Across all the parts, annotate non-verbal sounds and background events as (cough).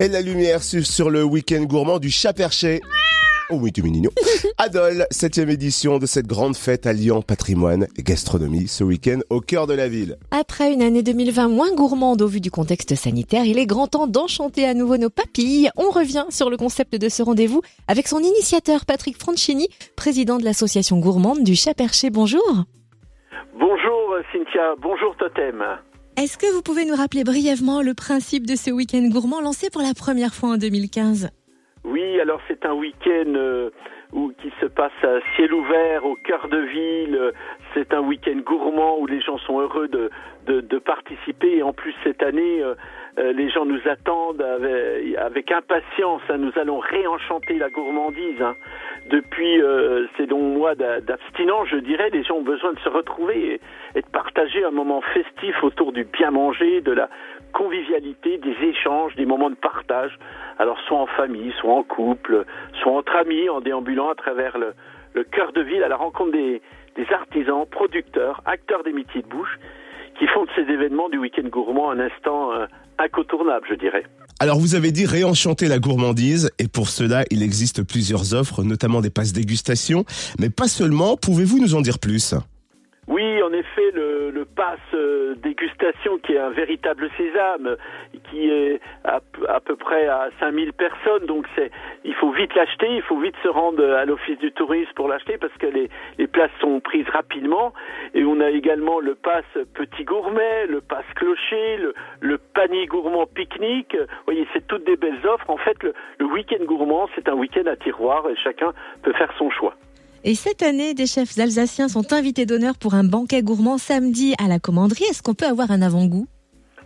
Et la lumière sur, le week-end gourmand du chat perché. Oh oui, tu es mignon. (laughs) Adol, septième édition de cette grande fête alliant patrimoine et gastronomie ce week-end au cœur de la ville. Après une année 2020 moins gourmande au vu du contexte sanitaire, il est grand temps d'enchanter à nouveau nos papilles. On revient sur le concept de ce rendez-vous avec son initiateur Patrick Franchini, président de l'association gourmande du chat perché. Bonjour. Bonjour Cynthia, bonjour Totem. Est-ce que vous pouvez nous rappeler brièvement le principe de ce week-end gourmand lancé pour la première fois en 2015 Oui, alors c'est un week-end euh, qui se passe à ciel ouvert, au cœur de ville. C'est un week-end gourmand où les gens sont heureux de, de, participer. Et en plus, cette année, euh, euh, les gens nous attendent avec, impatience. Hein. Nous allons réenchanter la gourmandise. Hein. Depuis euh, ces longs mois d'abstinence, je dirais, les gens ont besoin de se retrouver et, et, de partager un moment festif autour du bien manger, de la convivialité, des échanges, des moments de partage. Alors soit en famille, soit en couple, soit entre amis, en déambulant à travers le, le cœur de ville à la rencontre des, artisans, producteurs, acteurs des métiers de bouche qui font de ces événements du week-end gourmand un instant euh, incontournable, je dirais. Alors vous avez dit réenchanter la gourmandise et pour cela il existe plusieurs offres, notamment des passes dégustation, mais pas seulement, pouvez-vous nous en dire plus? Oui, en effet, le, le pass euh, dégustation qui est un véritable sésame, qui est à, à peu près à 5000 personnes, donc c'est, il faut vite l'acheter, il faut vite se rendre à l'office du tourisme pour l'acheter parce que les, les places sont prises rapidement. Et on a également le pass petit gourmet, le pass clocher, le, le panier gourmand pique-nique. Vous voyez, c'est toutes des belles offres. En fait, le, le week-end gourmand, c'est un week-end à tiroir et chacun peut faire son choix. Et cette année, des chefs alsaciens sont invités d'honneur pour un banquet gourmand samedi à la commanderie. Est-ce qu'on peut avoir un avant-goût?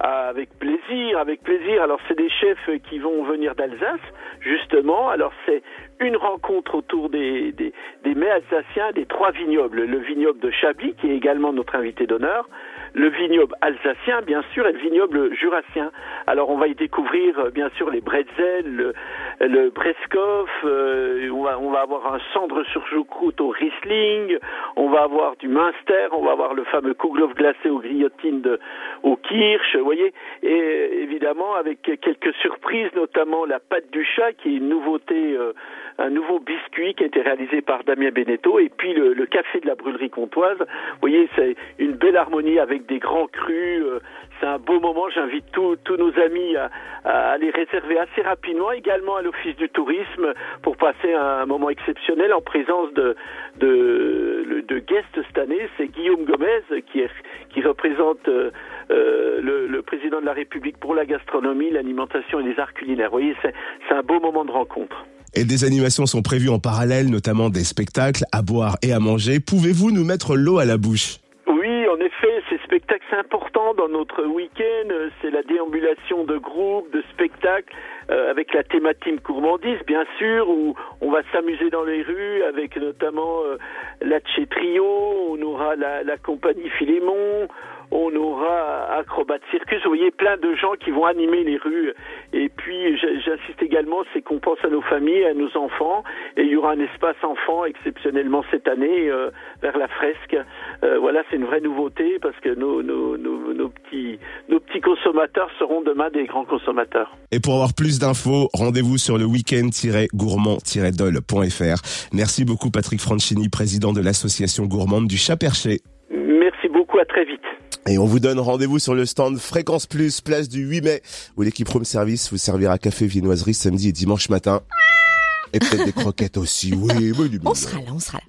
Ah, avec plaisir, avec plaisir. Alors c'est des chefs qui vont venir d'Alsace, justement. Alors c'est une rencontre autour des, des, des mets alsaciens des trois vignobles. Le vignoble de Chablis, qui est également notre invité d'honneur, le vignoble alsacien, bien sûr, et le vignoble jurassien. Alors, on va y découvrir, euh, bien sûr, les bretzels, le, le Breskov, euh, on, va, on va avoir un cendre sur choucroute au Riesling, on va avoir du Münster, on va avoir le fameux Kuglof glacé aux grillotines de, au Kirsch, vous voyez, et évidemment, avec quelques surprises, notamment la pâte du chat, qui est une nouveauté, euh, un nouveau biscuit qui a été réalisé par Damien Beneteau, et puis le, le café de la brûlerie comtoise. Vous voyez, c'est une belle harmonie avec des grands crus. Euh, c'est un beau moment. J'invite tous nos amis à, à, les réserver assez rapidement, également à l'Office du tourisme, pour passer un, moment exceptionnel en présence de, de, de guest cette année. C'est Guillaume Gomez qui, est, qui représente euh, euh, le, le, président de la République pour la gastronomie, l'alimentation et les arts culinaires. Vous voyez, c'est un beau moment de rencontre. Et des animations sont prévues en parallèle, notamment des spectacles à boire et à manger. Pouvez-vous nous mettre l'eau à la bouche? Ces spectacles dans notre week-end, c'est la déambulation de groupes, de spectacles euh, avec la thématique gourmandise, bien sûr, où on va s'amuser dans les rues avec notamment euh, Trio, on aura la, compagnie Philémon, on aura Acrobat Circus, vous voyez plein de gens qui vont animer les rues. Et puis j'insiste également, c'est qu'on pense à nos familles, à nos enfants, et il y aura un espace enfant exceptionnellement cette année euh, vers la fresque. Euh, voilà, c'est une vraie nouveauté parce que nos, nos, nos, petits, nos petits consommateurs seront demain des grands consommateurs. Et pour avoir plus d'infos, rendez-vous sur le week-end-gourmand-dol.fr. Merci beaucoup Patrick Franchini, président de l'association gourmande du Chat Perché. Merci beaucoup, à très vite. Et on vous donne rendez-vous sur le stand Fréquence Plus, place du 8 mai, où l'équipe Room Service vous servira café viennoiserie samedi et dimanche matin. Et peut-être des (laughs) croquettes aussi, oui, oui, On sera là, on sera là.